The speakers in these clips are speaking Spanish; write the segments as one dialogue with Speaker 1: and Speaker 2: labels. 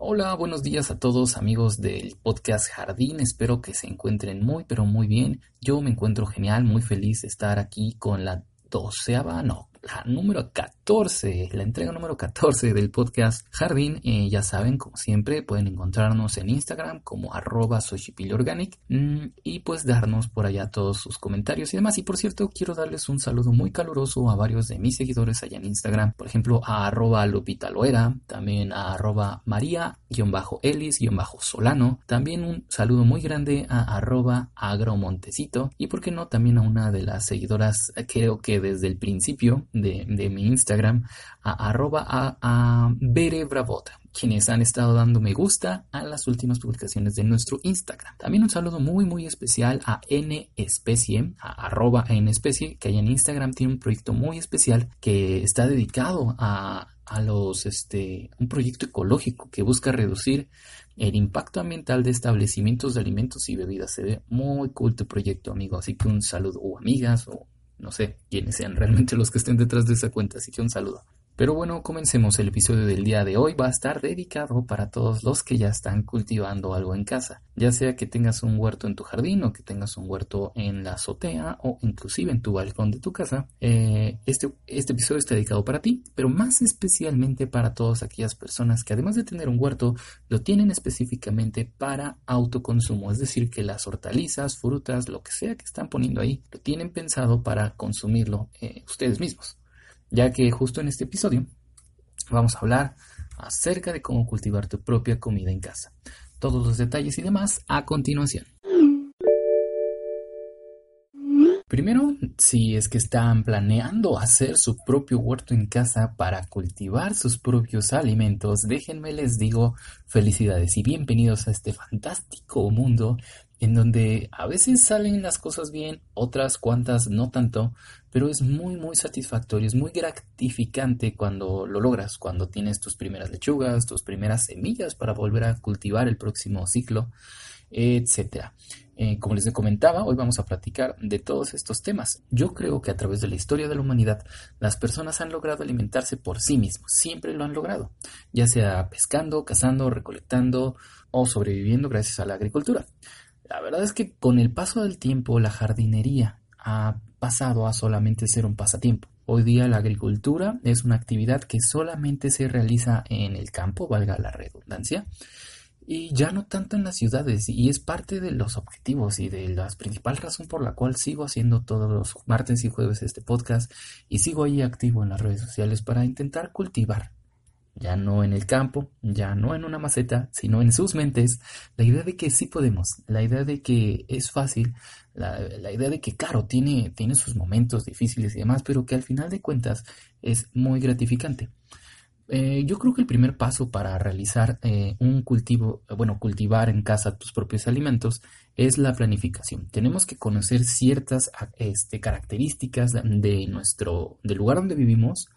Speaker 1: Hola, buenos días a todos amigos del podcast Jardín. Espero que se encuentren muy, pero muy bien. Yo me encuentro genial, muy feliz de estar aquí con la doceava, no, la número 14, la entrega número 14 del podcast Jardín. Eh, ya saben, como siempre, pueden encontrarnos en Instagram como arroba organic mm, y pues darnos por allá todos sus comentarios y demás. Y por cierto, quiero darles un saludo muy caluroso a varios de mis seguidores allá en Instagram. Por ejemplo, a arroba Lupita Loera, también a arroba María-Elis-Solano. También un saludo muy grande a arroba Agromontecito. Y por qué no, también a una de las seguidoras, creo que desde el principio, de, mi Instagram a arroba quienes han estado dando me gusta a las últimas publicaciones de nuestro Instagram. También un saludo muy muy especial a N Especie, a arroba que hay en Instagram tiene un proyecto muy especial que está dedicado a, a los, este, un proyecto ecológico que busca reducir el impacto ambiental de establecimientos de alimentos y bebidas. Se ve muy cool tu proyecto, amigo. Así que un saludo, o amigas, o no sé quiénes sean realmente los que estén detrás de esa cuenta, así que un saludo. Pero bueno, comencemos. El episodio del día de hoy va a estar dedicado para todos los que ya están cultivando algo en casa. Ya sea que tengas un huerto en tu jardín o que tengas un huerto en la azotea o inclusive en tu balcón de tu casa. Eh, este, este episodio está dedicado para ti, pero más especialmente para todas aquellas personas que además de tener un huerto, lo tienen específicamente para autoconsumo. Es decir, que las hortalizas, frutas, lo que sea que están poniendo ahí, lo tienen pensado para consumirlo eh, ustedes mismos ya que justo en este episodio vamos a hablar acerca de cómo cultivar tu propia comida en casa. Todos los detalles y demás a continuación. Primero, si es que están planeando hacer su propio huerto en casa para cultivar sus propios alimentos, déjenme les digo felicidades y bienvenidos a este fantástico mundo en donde a veces salen las cosas bien, otras cuantas no tanto, pero es muy muy satisfactorio, es muy gratificante cuando lo logras, cuando tienes tus primeras lechugas, tus primeras semillas para volver a cultivar el próximo ciclo, etcétera. Eh, como les comentaba, hoy vamos a platicar de todos estos temas. Yo creo que a través de la historia de la humanidad, las personas han logrado alimentarse por sí mismos, siempre lo han logrado, ya sea pescando, cazando, recolectando o sobreviviendo gracias a la agricultura. La verdad es que con el paso del tiempo la jardinería ha pasado a solamente ser un pasatiempo. Hoy día la agricultura es una actividad que solamente se realiza en el campo, valga la redundancia, y ya no tanto en las ciudades, y es parte de los objetivos y de la principal razón por la cual sigo haciendo todos los martes y jueves este podcast y sigo ahí activo en las redes sociales para intentar cultivar ya no en el campo, ya no en una maceta, sino en sus mentes, la idea de que sí podemos, la idea de que es fácil, la, idea de que, claro, tiene, tiene sus momentos difíciles y demás, pero que al final de cuentas es muy gratificante. Eh, yo creo que el primer paso para realizar eh, un cultivo, bueno, cultivar en casa tus propios alimentos es la planificación. Tenemos que conocer ciertas este, características de nuestro, del lugar donde vivimos,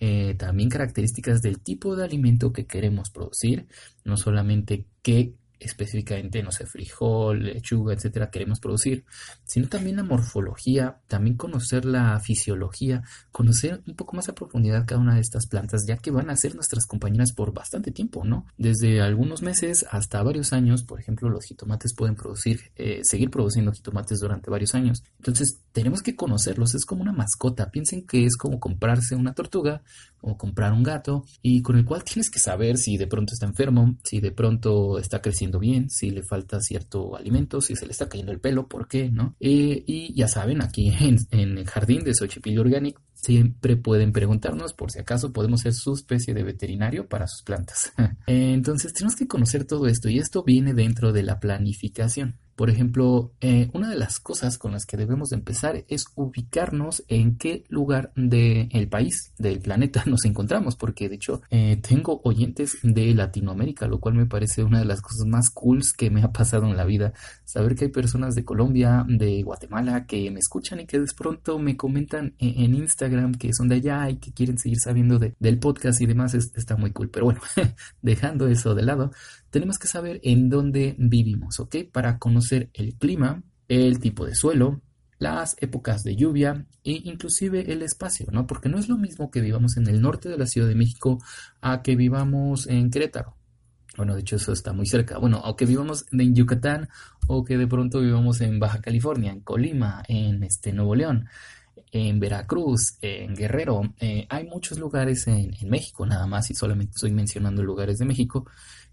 Speaker 1: eh, también características del tipo de alimento que queremos producir, no solamente qué específicamente, no sé, frijol, lechuga, etcétera, queremos producir, sino también la morfología, también conocer la fisiología, conocer un poco más a profundidad cada una de estas plantas, ya que van a ser nuestras compañeras por bastante tiempo, ¿no? Desde algunos meses hasta varios años, por ejemplo, los jitomates pueden producir, eh, seguir produciendo jitomates durante varios años. Entonces, tenemos que conocerlos, es como una mascota, piensen que es como comprarse una tortuga o comprar un gato y con el cual tienes que saber si de pronto está enfermo, si de pronto está creciendo bien, si le falta cierto alimento, si se le está cayendo el pelo, ¿por qué? ¿no? Eh, y ya saben, aquí en, en el jardín de Xochipilli Organic siempre pueden preguntarnos por si acaso podemos ser su especie de veterinario para sus plantas. Entonces tenemos que conocer todo esto y esto viene dentro de la planificación. Por ejemplo, eh, una de las cosas con las que debemos empezar es ubicarnos en qué lugar del país, del planeta nos encontramos, porque de hecho eh, tengo oyentes de Latinoamérica, lo cual me parece una de las cosas más cools que me ha pasado en la vida. Saber que hay personas de Colombia, de Guatemala, que me escuchan y que de pronto me comentan en, Instagram que son de allá y que quieren seguir sabiendo del podcast y demás, está muy cool. Pero bueno, dejando eso de lado, tenemos que saber en dónde vivimos, ¿ok? Para conocer el clima, el tipo de suelo, las épocas de lluvia e inclusive el espacio, ¿no? Porque no es lo mismo que vivamos en el norte de la Ciudad de México a que vivamos en Querétaro. Bueno, de hecho eso está muy cerca. Bueno, aunque vivamos en Yucatán o que de pronto vivamos en Baja California, en Colima, en este Nuevo León, en Veracruz, en Guerrero, eh, hay muchos lugares en, México nada más y solamente estoy mencionando lugares de México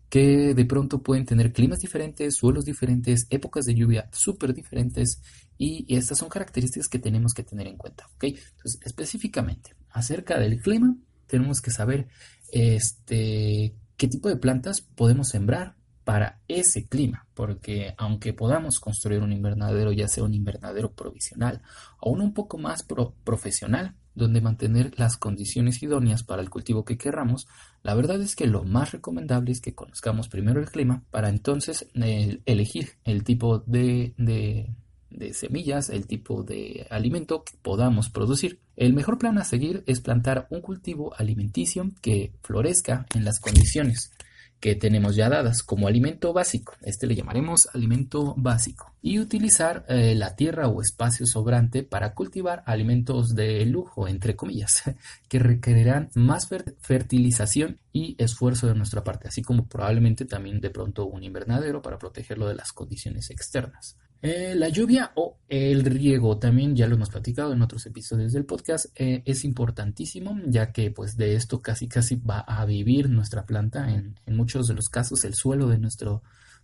Speaker 1: que de pronto pueden tener climas diferentes, suelos diferentes, épocas de lluvia súper diferentes y, estas son características que tenemos que tener en cuenta. Entonces, específicamente acerca del clima, tenemos que saber este, qué tipo de plantas podemos sembrar para ese clima, porque aunque podamos construir un invernadero, ya sea un invernadero provisional o uno un poco más profesional, donde mantener las condiciones idóneas para el cultivo que querramos, la verdad es que lo más recomendable es que conozcamos primero el clima para entonces elegir el tipo de, de semillas, el tipo de alimento que podamos producir. El mejor plan a seguir es plantar un cultivo alimenticio que florezca en las condiciones que tenemos ya dadas como alimento básico. Este le llamaremos alimento básico. Y utilizar eh, la tierra o espacio sobrante para cultivar alimentos de lujo, entre comillas, que requerirán más fertilización y esfuerzo de nuestra parte, así como probablemente también de pronto un invernadero para protegerlo de las condiciones externas. Eh, la lluvia o el riego también ya lo hemos platicado en otros episodios del podcast eh, es importantísimo ya que pues de esto casi casi va a vivir nuestra planta. En, muchos de los casos el suelo de nuestro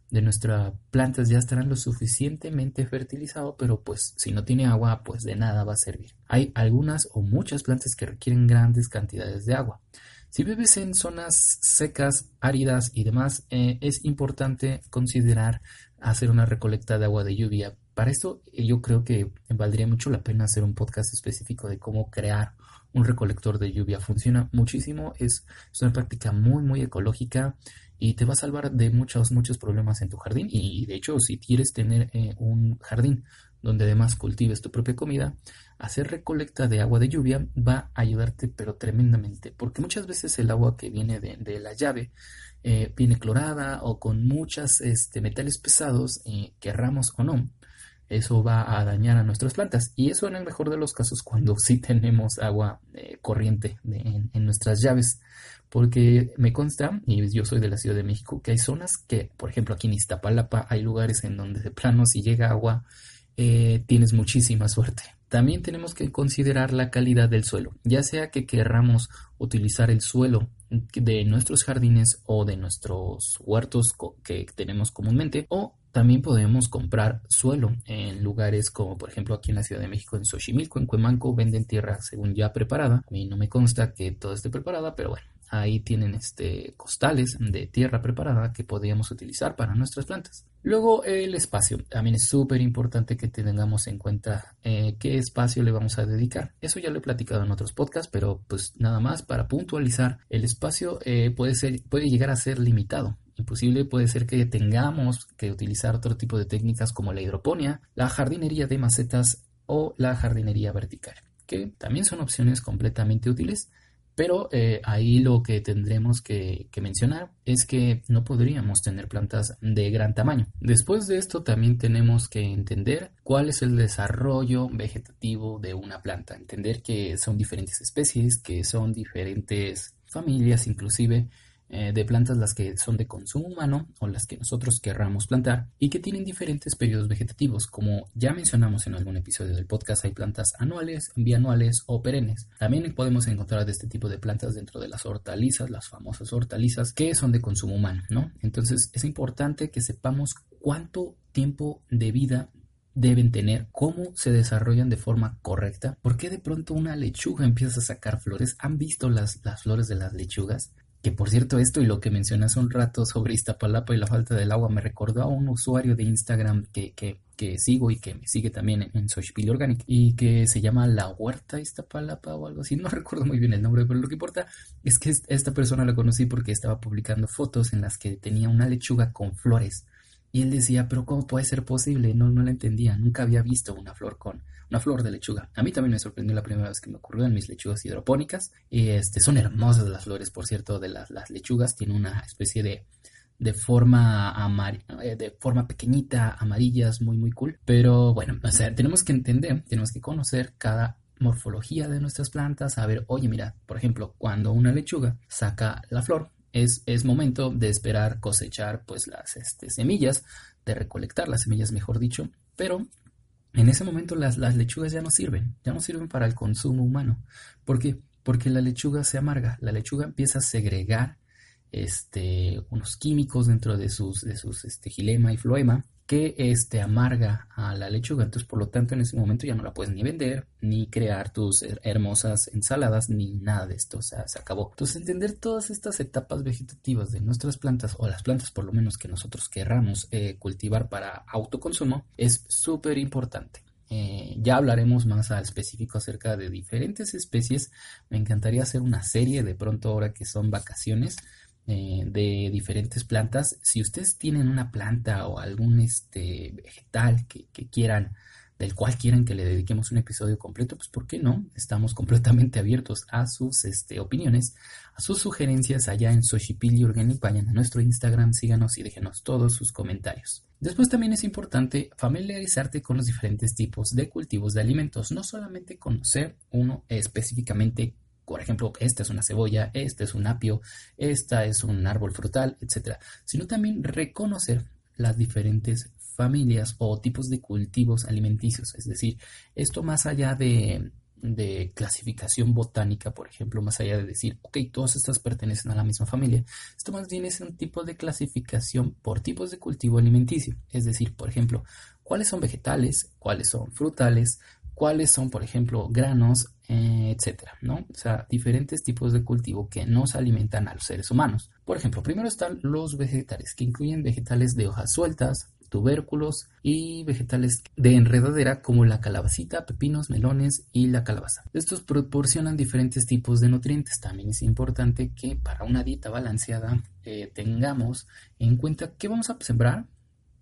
Speaker 1: de nuestra plantas ya estará lo suficientemente fertilizado pero pues si no tiene agua pues de nada va a servir. Hay algunas o muchas plantas que requieren grandes cantidades de agua. Si vives en zonas secas, áridas y demás, eh, es importante considerar hacer una recolecta de agua de lluvia. Para esto eh, yo creo que valdría mucho la pena hacer un podcast específico de cómo crear un recolector de lluvia. Funciona muchísimo, es, una práctica muy, muy ecológica y te va a salvar de muchos, muchos problemas en tu jardín. Y de hecho, si quieres tener eh, un jardín donde además cultives tu propia comida, hacer recolecta de agua de lluvia va a ayudarte pero tremendamente, porque muchas veces el agua que viene de, la llave eh, viene clorada o con muchos este, metales pesados, eh, querramos o no. Eso va a dañar a nuestras plantas y eso en el mejor de los casos cuando sí tenemos agua eh, corriente en, en nuestras llaves porque me consta, y yo soy de la Ciudad de México, que hay zonas que, por ejemplo, aquí en Iztapalapa hay lugares en donde de plano si llega agua eh, tienes muchísima suerte. También tenemos que considerar la calidad del suelo, ya sea que querramos utilizar el suelo de nuestros jardines o de nuestros huertos que tenemos comúnmente o también podemos comprar suelo en lugares como por ejemplo aquí en la Ciudad de México en Xochimilco, en Cuemanco venden tierra según ya preparada. A mí no me consta que todo esté preparada, pero bueno, Ahí tienen este, costales de tierra preparada que podríamos utilizar para nuestras plantas. Luego el espacio. También es súper importante que tengamos en cuenta eh, qué espacio le vamos a dedicar. Eso ya lo he platicado en otros podcasts, pero pues nada más para puntualizar, el espacio eh, puede, ser, puede llegar a ser limitado. Imposible puede ser que tengamos que utilizar otro tipo de técnicas como la hidroponía, la jardinería de macetas o la jardinería vertical, que también son opciones completamente útiles pero eh, ahí lo que tendremos que, mencionar es que no podríamos tener plantas de gran tamaño. Después de esto también tenemos que entender cuál es el desarrollo vegetativo de una planta. Entender que son diferentes especies, que son diferentes familias inclusive eh, de plantas las que son de consumo humano o las que nosotros querramos plantar y que tienen diferentes periodos vegetativos. Como ya mencionamos en algún episodio del podcast, hay plantas anuales, bianuales o perennes. También podemos encontrar de este tipo de plantas dentro de las hortalizas, las famosas hortalizas, que son de consumo humano, ¿no? Entonces es importante que sepamos cuánto tiempo de vida deben tener, cómo se desarrollan de forma correcta, por qué de pronto una lechuga empieza a sacar flores. ¿Han visto las, las flores de las lechugas? Que por cierto, esto y lo que mencionas un rato sobre Iztapalapa y la falta del agua me recordó a un usuario de Instagram que, que, que sigo y que me sigue también en, en Organic y que se llama La Huerta Iztapalapa o algo así. No recuerdo muy bien el nombre, pero lo que importa es que esta persona la conocí porque estaba publicando fotos en las que tenía una lechuga con flores. Y él decía, pero ¿cómo puede ser posible? No, no la entendía. Nunca había visto una flor con, una flor de lechuga. A mí también me sorprendió la primera vez que me ocurrió en mis lechugas hidropónicas. Este, son hermosas las flores, por cierto, de las, lechugas. Tiene una especie de, de forma eh, de forma pequeñita, amarillas, muy muy cool. Pero bueno, o sea, tenemos que entender, tenemos que conocer cada morfología de nuestras plantas, a ver, oye, mira, por ejemplo, cuando una lechuga saca la flor, es, es momento de esperar cosechar pues las este, semillas, de recolectar las semillas, mejor dicho, pero en ese momento las, lechugas ya no sirven, ya no sirven para el consumo humano. ¿Por qué? Porque la lechuga se amarga, la lechuga empieza a segregar este, unos químicos dentro de sus, de sus este, gilema y floema que este, amarga a la lechuga. Entonces, por lo tanto, en ese momento ya no la puedes ni vender, ni crear tus hermosas ensaladas, ni nada de esto. O sea, se acabó. Entonces, entender todas estas etapas vegetativas de nuestras plantas, o las plantas por lo menos que nosotros querramos eh, cultivar para autoconsumo, es súper importante. Eh, ya hablaremos más al específico acerca de diferentes especies. Me encantaría hacer una serie de pronto ahora que son vacaciones eh, de diferentes plantas. Si ustedes tienen una planta o algún este, vegetal que, quieran, del cual quieran que le dediquemos un episodio completo, pues ¿por qué no? Estamos completamente abiertos a sus este, opiniones, a sus sugerencias allá en Soshipili Organic. Vayan a nuestro Instagram, síganos y déjenos todos sus comentarios. Después también es importante familiarizarte con los diferentes tipos de cultivos de alimentos, no solamente conocer uno específicamente por ejemplo, esta es una cebolla, este es un apio, esta es un árbol frutal, etc. Sino también reconocer las diferentes familias o tipos de cultivos alimenticios. Es decir, esto más allá de, de clasificación botánica, por ejemplo, más allá de decir, ok, todas estas pertenecen a la misma familia, esto más bien es un tipo de clasificación por tipos de cultivo alimenticio. Es decir, por ejemplo, cuáles son vegetales, cuáles son frutales, cuáles son, por ejemplo, granos, eh, etcétera, ¿no? O sea, diferentes tipos de cultivo que nos alimentan a los seres humanos. Por ejemplo, primero están los vegetales, que incluyen vegetales de hojas sueltas, tubérculos y vegetales de enredadera como la calabacita, pepinos, melones y la calabaza. Estos proporcionan diferentes tipos de nutrientes. También es importante que para una dieta balanceada eh, tengamos en cuenta qué vamos a sembrar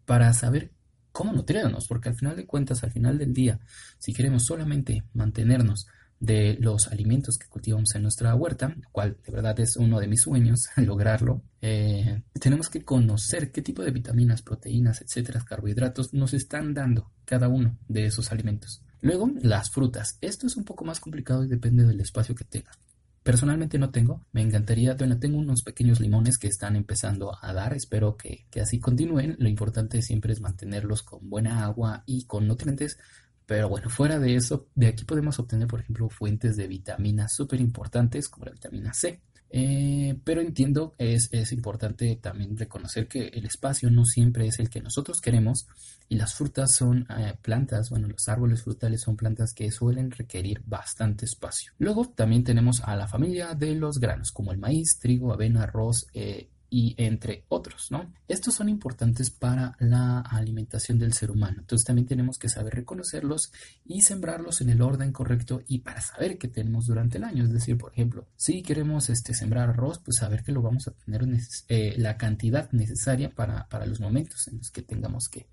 Speaker 1: para saber cómo nutrirnos, porque al final de cuentas, al final del día, si queremos solamente mantenernos de los alimentos que cultivamos en nuestra huerta, lo cual de verdad es uno de mis sueños lograrlo, eh, tenemos que conocer qué tipo de vitaminas, proteínas, etcétera, carbohidratos nos están dando cada uno de esos alimentos. Luego, las frutas. Esto es un poco más complicado y depende del espacio que tengas. Personalmente no tengo, me encantaría, bueno, tengo unos pequeños limones que están empezando a dar, espero que, así continúen, lo importante siempre es mantenerlos con buena agua y con nutrientes, pero bueno, fuera de eso, de aquí podemos obtener, por ejemplo, fuentes de vitaminas súper importantes como la vitamina C, eh, pero entiendo, es, es importante también reconocer que el espacio no siempre es el que nosotros queremos y las frutas son eh, plantas, bueno, los árboles frutales son plantas que suelen requerir bastante espacio. Luego también tenemos a la familia de los granos como el maíz, trigo, avena, arroz, eh, y entre otros, ¿no? Estos son importantes para la alimentación del ser humano. Entonces también tenemos que saber reconocerlos y sembrarlos en el orden correcto y para saber qué tenemos durante el año. Es decir, por ejemplo, si queremos este, sembrar arroz, pues saber que lo vamos a tener eh, la cantidad necesaria para, los momentos en los que tengamos que,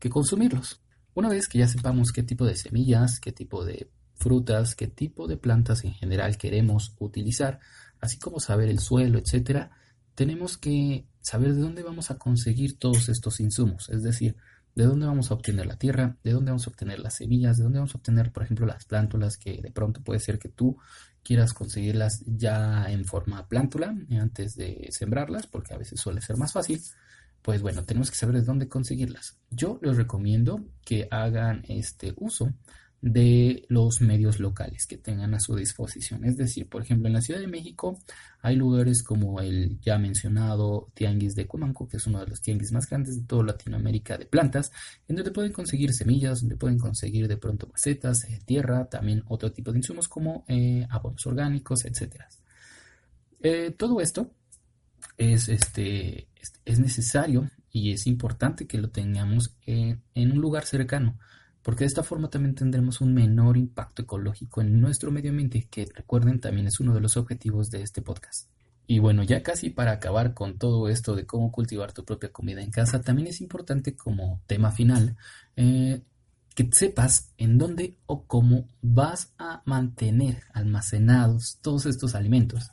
Speaker 1: que consumirlos. Una vez que ya sepamos qué tipo de semillas, qué tipo de frutas, qué tipo de plantas en general queremos utilizar, así como saber el suelo, etcétera, tenemos que saber de dónde vamos a conseguir todos estos insumos, es decir, de dónde vamos a obtener la tierra, de dónde vamos a obtener las semillas, de dónde vamos a obtener, por ejemplo, las plántulas, que de pronto puede ser que tú quieras conseguirlas ya en forma plántula antes de sembrarlas, porque a veces suele ser más fácil. Pues bueno, tenemos que saber de dónde conseguirlas. Yo les recomiendo que hagan este uso de los medios locales que tengan a su disposición. Es decir, por ejemplo, en la Ciudad de México hay lugares como el ya mencionado Tianguis de Cumanco, que es uno de los tianguis más grandes de toda Latinoamérica de plantas, en donde pueden conseguir semillas, donde pueden conseguir de pronto macetas, eh, tierra, también otro tipo de insumos como eh, abonos orgánicos, etc. Eh, todo esto es, este, es necesario y es importante que lo tengamos en un lugar cercano porque de esta forma también tendremos un menor impacto ecológico en nuestro medio ambiente, que recuerden también es uno de los objetivos de este podcast. Y bueno, ya casi para acabar con todo esto de cómo cultivar tu propia comida en casa, también es importante como tema final eh, que sepas en dónde o cómo vas a mantener almacenados todos estos alimentos.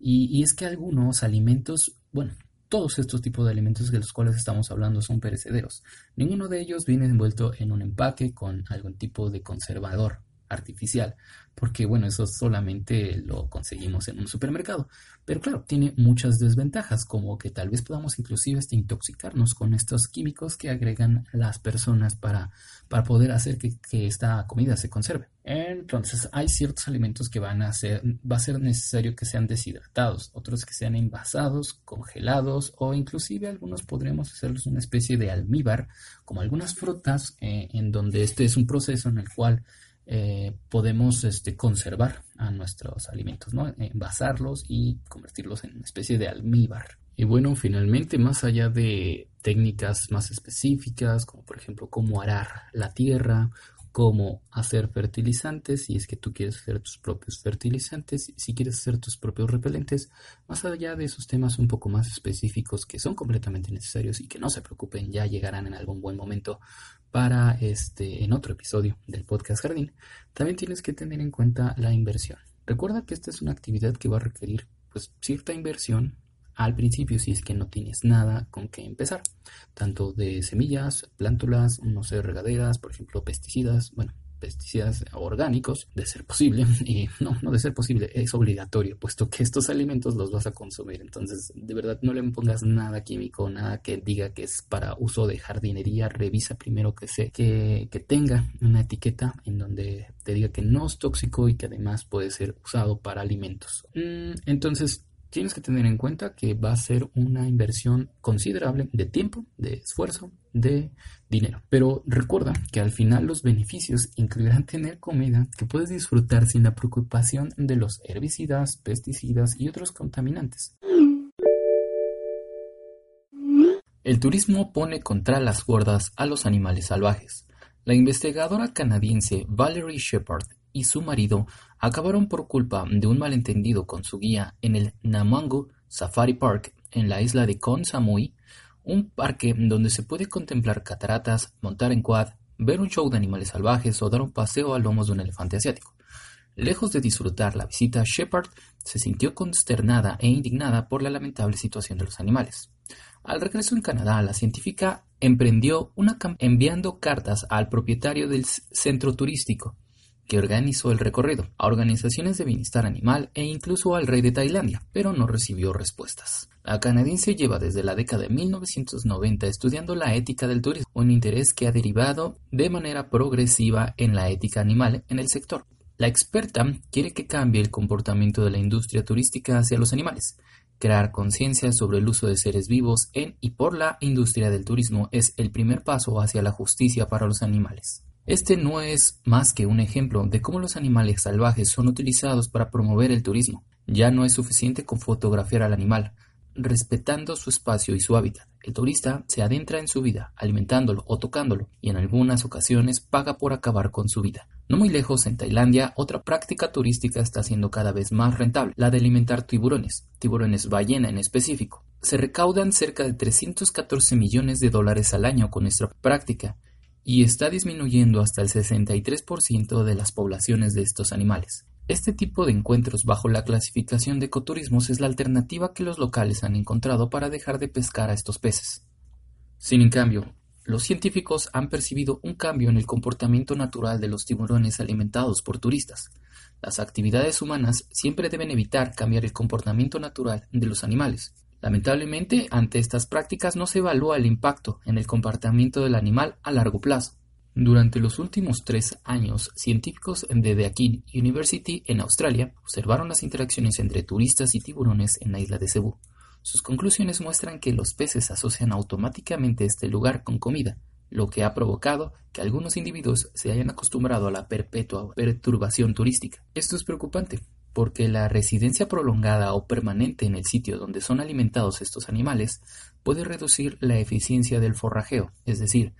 Speaker 1: y es que algunos alimentos, bueno, todos estos tipos de alimentos de los cuales estamos hablando son perecederos. Ninguno de ellos viene envuelto en un empaque con algún tipo de conservador artificial, porque bueno, eso solamente lo conseguimos en un supermercado. Pero claro, tiene muchas desventajas, como que tal vez podamos inclusive intoxicarnos con estos químicos que agregan las personas para, para poder hacer que, que esta comida se conserve. Entonces, hay ciertos alimentos que van a ser, va a ser necesario que sean deshidratados, otros que sean envasados, congelados o inclusive algunos podremos hacerlos una especie de almíbar, como algunas frutas, eh, en donde este es un proceso en el cual eh, podemos este, conservar a nuestros alimentos, ¿no? envasarlos y convertirlos en una especie de almíbar. Y bueno, finalmente, más allá de técnicas más específicas, como por ejemplo cómo arar la tierra, cómo hacer fertilizantes, si es que tú quieres hacer tus propios fertilizantes, si quieres hacer tus propios repelentes, más allá de esos temas un poco más específicos que son completamente necesarios y que no se preocupen, ya llegarán en algún buen momento para este en otro episodio del podcast Jardín, también tienes que tener en cuenta la inversión. Recuerda que esta es una actividad que va a requerir pues cierta inversión al principio si es que no tienes nada con qué empezar, tanto de semillas, plántulas, no sé, regaderas, por ejemplo, pesticidas, bueno, pesticidas orgánicos, de ser posible, y no, no de ser posible, es obligatorio, puesto que estos alimentos los vas a consumir. Entonces, de verdad, no le pongas nada químico, nada que diga que es para uso de jardinería. Revisa primero que, se, que, que tenga una etiqueta en donde te diga que no es tóxico y que además puede ser usado para alimentos. Mm, entonces, tienes que tener en cuenta que va a ser una inversión considerable de tiempo, de esfuerzo, de dinero. Pero recuerda que al final los beneficios incluirán tener comida que puedes disfrutar sin la preocupación de los herbicidas, pesticidas y otros contaminantes. El turismo pone contra las cuerdas a los animales salvajes. La investigadora canadiense Valerie Shepard y su marido acabaron por culpa de un malentendido con su guía en el Namangu Safari Park en la isla de Kon Samui, un parque donde se puede contemplar cataratas, montar en quad, ver un show de animales salvajes o dar un paseo a lomos de un elefante asiático. Lejos de disfrutar la visita, Shepard se sintió consternada e indignada por la lamentable situación de los animales. Al regreso en Canadá, la científica emprendió una campaña enviando cartas al propietario del centro turístico, que organizó el recorrido, a organizaciones de bienestar animal e incluso al rey de Tailandia, pero no recibió respuestas. La canadiense lleva desde la década de 1990 estudiando la ética del turismo, un interés que ha derivado de manera progresiva en la ética animal en el sector. La experta quiere que cambie el comportamiento de la industria turística hacia los animales. Crear conciencia sobre el uso de seres vivos en y por la industria del turismo es el primer paso hacia la justicia para los animales. Este no es más que un ejemplo de cómo los animales salvajes son utilizados para promover el turismo. Ya no es suficiente con fotografiar al animal, respetando su espacio y su hábitat. El turista se adentra en su vida, alimentándolo o tocándolo, y en algunas ocasiones paga por acabar con su vida. No muy lejos, en Tailandia, otra práctica turística está siendo cada vez más rentable, la de alimentar tiburones, tiburones ballena en específico. Se recaudan cerca de 314 millones de dólares al año con esta práctica, y está disminuyendo hasta el 63% de las poblaciones de estos animales. Este tipo de encuentros bajo la clasificación de ecoturismos es la alternativa que los locales han encontrado para dejar de pescar a estos peces. Sin en cambio, los científicos han percibido un cambio en el comportamiento natural de los tiburones alimentados por turistas. Las actividades humanas siempre deben evitar cambiar el comportamiento natural de los animales. Lamentablemente, ante estas prácticas no se evalúa el impacto en el comportamiento del animal a largo plazo. Durante los últimos tres años, científicos de The Akin University en Australia observaron las interacciones entre turistas y tiburones en la isla de Cebú. Sus conclusiones muestran que los peces asocian automáticamente este lugar con comida, lo que ha provocado que algunos individuos se hayan acostumbrado a la perpetua perturbación turística. Esto es preocupante, porque la residencia prolongada o permanente en el sitio donde son alimentados estos animales puede reducir la eficiencia del forrajeo, es decir,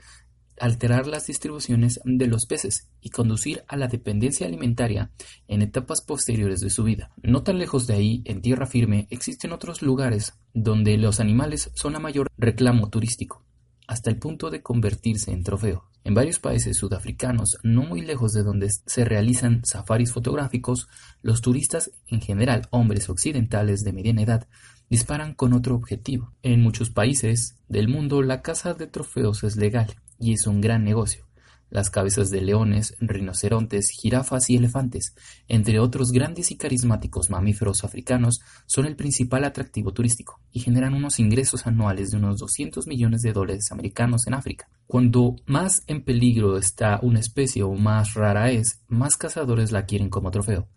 Speaker 1: alterar las distribuciones de los peces y conducir a la dependencia alimentaria en etapas posteriores de su vida. No tan lejos de ahí, en tierra firme, existen otros lugares donde los animales son a mayor reclamo turístico, hasta el punto de convertirse en trofeo. En varios países sudafricanos, no muy lejos de donde se realizan safaris fotográficos, los turistas, en general hombres occidentales de mediana edad, disparan con otro objetivo. En muchos países del mundo la caza de trofeos es legal y es un gran negocio. Las cabezas de leones, rinocerontes, jirafas y elefantes, entre otros grandes y carismáticos mamíferos africanos, son el principal atractivo turístico y generan unos ingresos anuales de unos 200 millones de dólares americanos en África. Cuando más en peligro está una especie o más rara es, más cazadores la quieren como trofeo.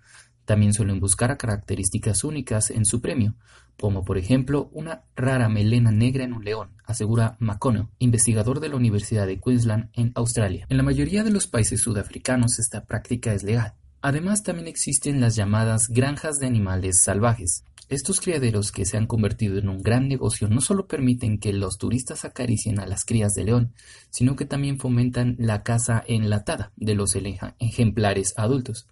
Speaker 1: También suelen buscar características únicas en su premio, como por ejemplo una rara melena negra en un león, asegura McConnell, investigador de la Universidad de Queensland en Australia. En la mayoría de los países sudafricanos esta práctica es legal. Además también existen las llamadas granjas de animales salvajes. Estos criaderos que se han convertido en un gran negocio no solo permiten que los turistas acaricien a las crías de león, sino que también fomentan la caza enlatada de los ejemplares adultos.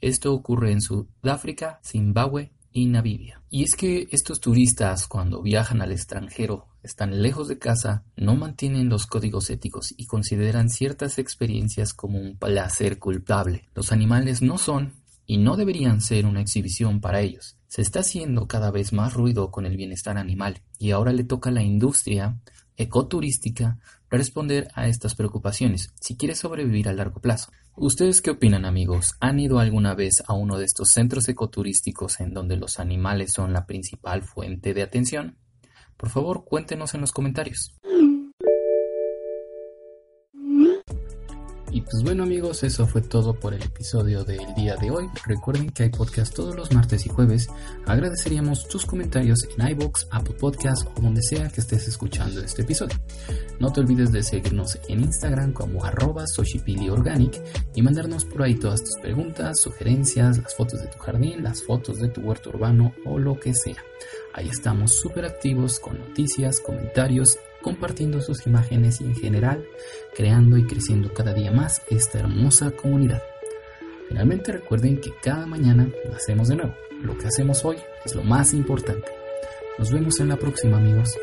Speaker 1: Esto ocurre en Sudáfrica, Zimbabue y Namibia. Y es que estos turistas cuando viajan al extranjero, están lejos de casa, no mantienen los códigos éticos y consideran ciertas experiencias como un placer culpable. Los animales no son y no deberían ser una exhibición para ellos. Se está haciendo cada vez más ruido con el bienestar animal y ahora le toca a la industria ecoturística responder a estas preocupaciones si quiere sobrevivir a largo plazo. ¿Ustedes qué opinan amigos? ¿Han ido alguna vez a uno de estos centros ecoturísticos en donde los animales son la principal fuente de atención? Por favor, cuéntenos en los comentarios. Y pues bueno amigos, eso fue todo por el episodio del día de hoy. Recuerden que hay podcast todos los martes y jueves. Agradeceríamos tus comentarios en iBox, Apple Podcast o donde sea que estés escuchando este episodio. No te olvides de seguirnos en Instagram como arroba Organic y mandarnos por ahí todas tus preguntas, sugerencias, las fotos de tu jardín, las fotos de tu huerto urbano o lo que sea. Ahí estamos súper activos con noticias, comentarios compartiendo sus imágenes y en general creando y creciendo cada día más esta hermosa comunidad. Finalmente recuerden que cada mañana hacemos de nuevo. Lo que hacemos hoy es lo más importante. Nos vemos en la próxima amigos.